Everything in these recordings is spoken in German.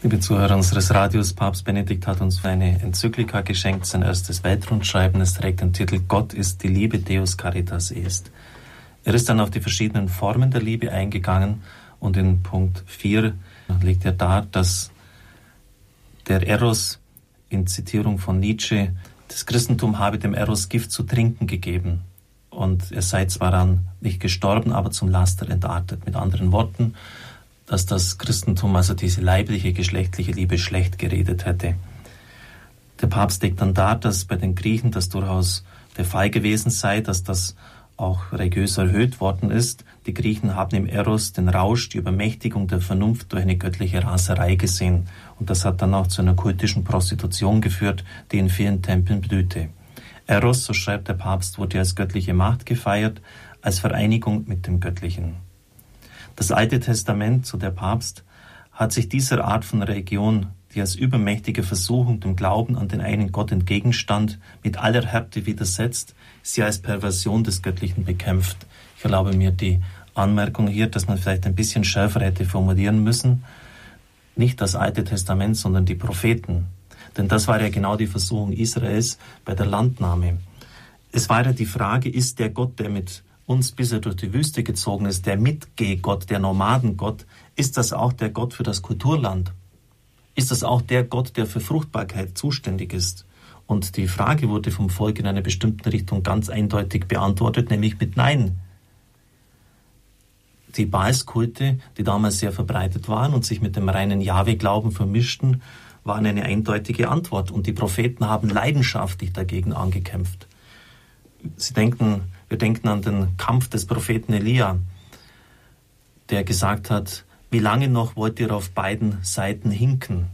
Liebe Zuhörer unseres Radios, Papst Benedikt hat uns eine Enzyklika geschenkt, sein erstes Weltrundschreiben. Es trägt den Titel Gott ist die Liebe, Deus Caritas est. Er ist dann auf die verschiedenen Formen der Liebe eingegangen und in Punkt 4 legt er dar, dass der Eros in Zitierung von Nietzsche, das Christentum habe dem Eros Gift zu trinken gegeben und er sei zwar dann nicht gestorben, aber zum Laster entartet. Mit anderen Worten, dass das Christentum also diese leibliche, geschlechtliche Liebe schlecht geredet hätte. Der Papst legt dann dar, dass bei den Griechen das durchaus der Fall gewesen sei, dass das auch religiös erhöht worden ist. Die Griechen haben im Eros den Rausch, die Übermächtigung der Vernunft durch eine göttliche Raserei gesehen. Und das hat dann auch zu einer kultischen Prostitution geführt, die in vielen Tempeln blühte. Eros, so schreibt der Papst, wurde als göttliche Macht gefeiert, als Vereinigung mit dem Göttlichen. Das Alte Testament, so der Papst, hat sich dieser Art von Religion, die als übermächtige Versuchung dem Glauben an den einen Gott entgegenstand, mit aller Härte widersetzt, sie als Perversion des Göttlichen bekämpft. Ich erlaube mir die Anmerkung hier, dass man vielleicht ein bisschen schärfer hätte formulieren müssen. Nicht das Alte Testament, sondern die Propheten. Denn das war ja genau die Versuchung Israels bei der Landnahme. Es war ja die Frage, ist der Gott, der mit uns bis er durch die Wüste gezogen ist, der Mitgehgott, der Nomadengott, ist das auch der Gott für das Kulturland? Ist das auch der Gott, der für Fruchtbarkeit zuständig ist? Und die Frage wurde vom Volk in einer bestimmten Richtung ganz eindeutig beantwortet, nämlich mit Nein. Die Baalskulte, die damals sehr verbreitet waren und sich mit dem reinen Jahwe-Glauben vermischten, waren eine eindeutige Antwort. Und die Propheten haben leidenschaftlich dagegen angekämpft. Sie denken, wir denken an den Kampf des Propheten Elia, der gesagt hat, wie lange noch wollt ihr auf beiden Seiten hinken?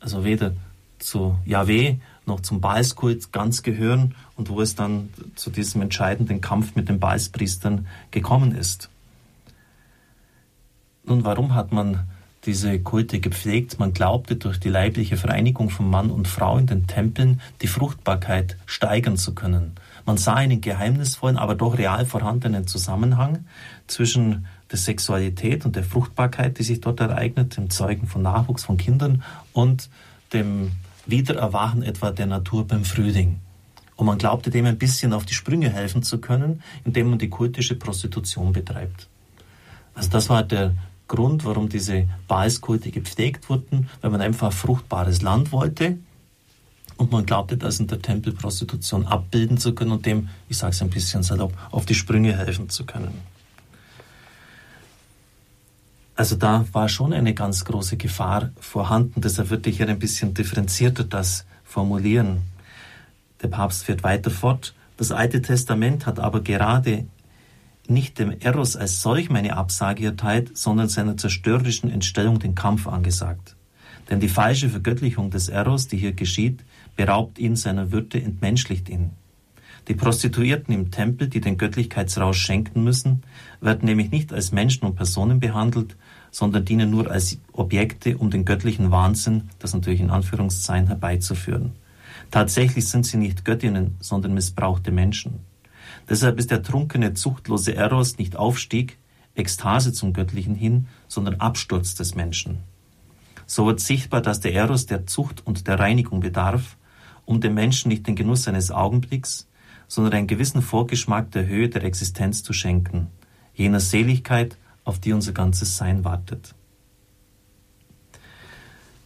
Also weder zu Yahweh noch zum Baalskult ganz gehören und wo es dann zu diesem entscheidenden Kampf mit den Baalspriestern gekommen ist. Nun, warum hat man diese Kulte gepflegt? Man glaubte, durch die leibliche Vereinigung von Mann und Frau in den Tempeln die Fruchtbarkeit steigern zu können. Man sah einen geheimnisvollen, aber doch real vorhandenen Zusammenhang zwischen der Sexualität und der Fruchtbarkeit, die sich dort ereignet, dem Zeugen von Nachwuchs von Kindern und dem Wiedererwachen etwa der Natur beim Frühling. Und man glaubte dem ein bisschen auf die Sprünge helfen zu können, indem man die kultische Prostitution betreibt. Also das war der Grund, warum diese Baalskulte gepflegt wurden, weil man einfach fruchtbares Land wollte und man glaubte, das in der Tempelprostitution abbilden zu können und dem, ich sage es ein bisschen salopp, auf die Sprünge helfen zu können. Also da war schon eine ganz große Gefahr vorhanden. Deshalb würde ich hier ein bisschen differenzierter das formulieren. Der Papst fährt weiter fort. Das Alte Testament hat aber gerade nicht dem Eros als solch meine Absage erteilt, sondern seiner zerstörerischen Entstellung den Kampf angesagt. Denn die falsche Vergöttlichung des Eros, die hier geschieht, beraubt ihn seiner Würde, entmenschlicht ihn. Die Prostituierten im Tempel, die den Göttlichkeitsrausch schenken müssen, werden nämlich nicht als Menschen und Personen behandelt, sondern dienen nur als Objekte, um den göttlichen Wahnsinn, das natürlich in Anführungszeichen, herbeizuführen. Tatsächlich sind sie nicht Göttinnen, sondern missbrauchte Menschen. Deshalb ist der trunkene, zuchtlose Eros nicht Aufstieg, Ekstase zum Göttlichen hin, sondern Absturz des Menschen. So wird sichtbar, dass der Eros der Zucht und der Reinigung bedarf, um dem Menschen nicht den Genuss eines Augenblicks, sondern einen gewissen Vorgeschmack der Höhe der Existenz zu schenken, jener Seligkeit, auf die unser ganzes Sein wartet.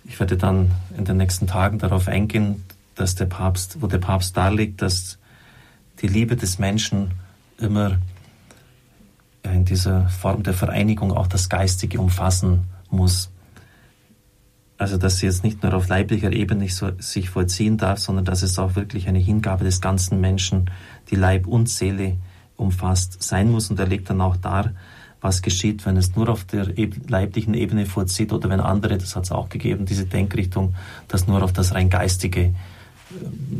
Ich werde dann in den nächsten Tagen darauf eingehen, dass der Papst, wo der Papst darlegt, dass die Liebe des Menschen immer in dieser Form der Vereinigung auch das Geistige umfassen muss. Also, dass sie jetzt nicht nur auf leiblicher Ebene so, sich vollziehen darf, sondern dass es auch wirklich eine Hingabe des ganzen Menschen, die Leib und Seele umfasst, sein muss. Und er legt dann auch dar, was geschieht, wenn es nur auf der leiblichen Ebene vollzieht oder wenn andere, das hat es auch gegeben, diese Denkrichtung, das nur auf das rein Geistige äh,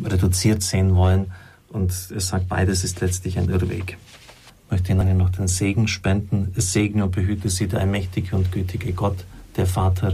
reduziert sehen wollen. Und er sagt, beides ist letztlich ein Irrweg. Ich möchte Ihnen noch den Segen spenden. Es segne und behüte Sie der allmächtige und gütige Gott, der Vater,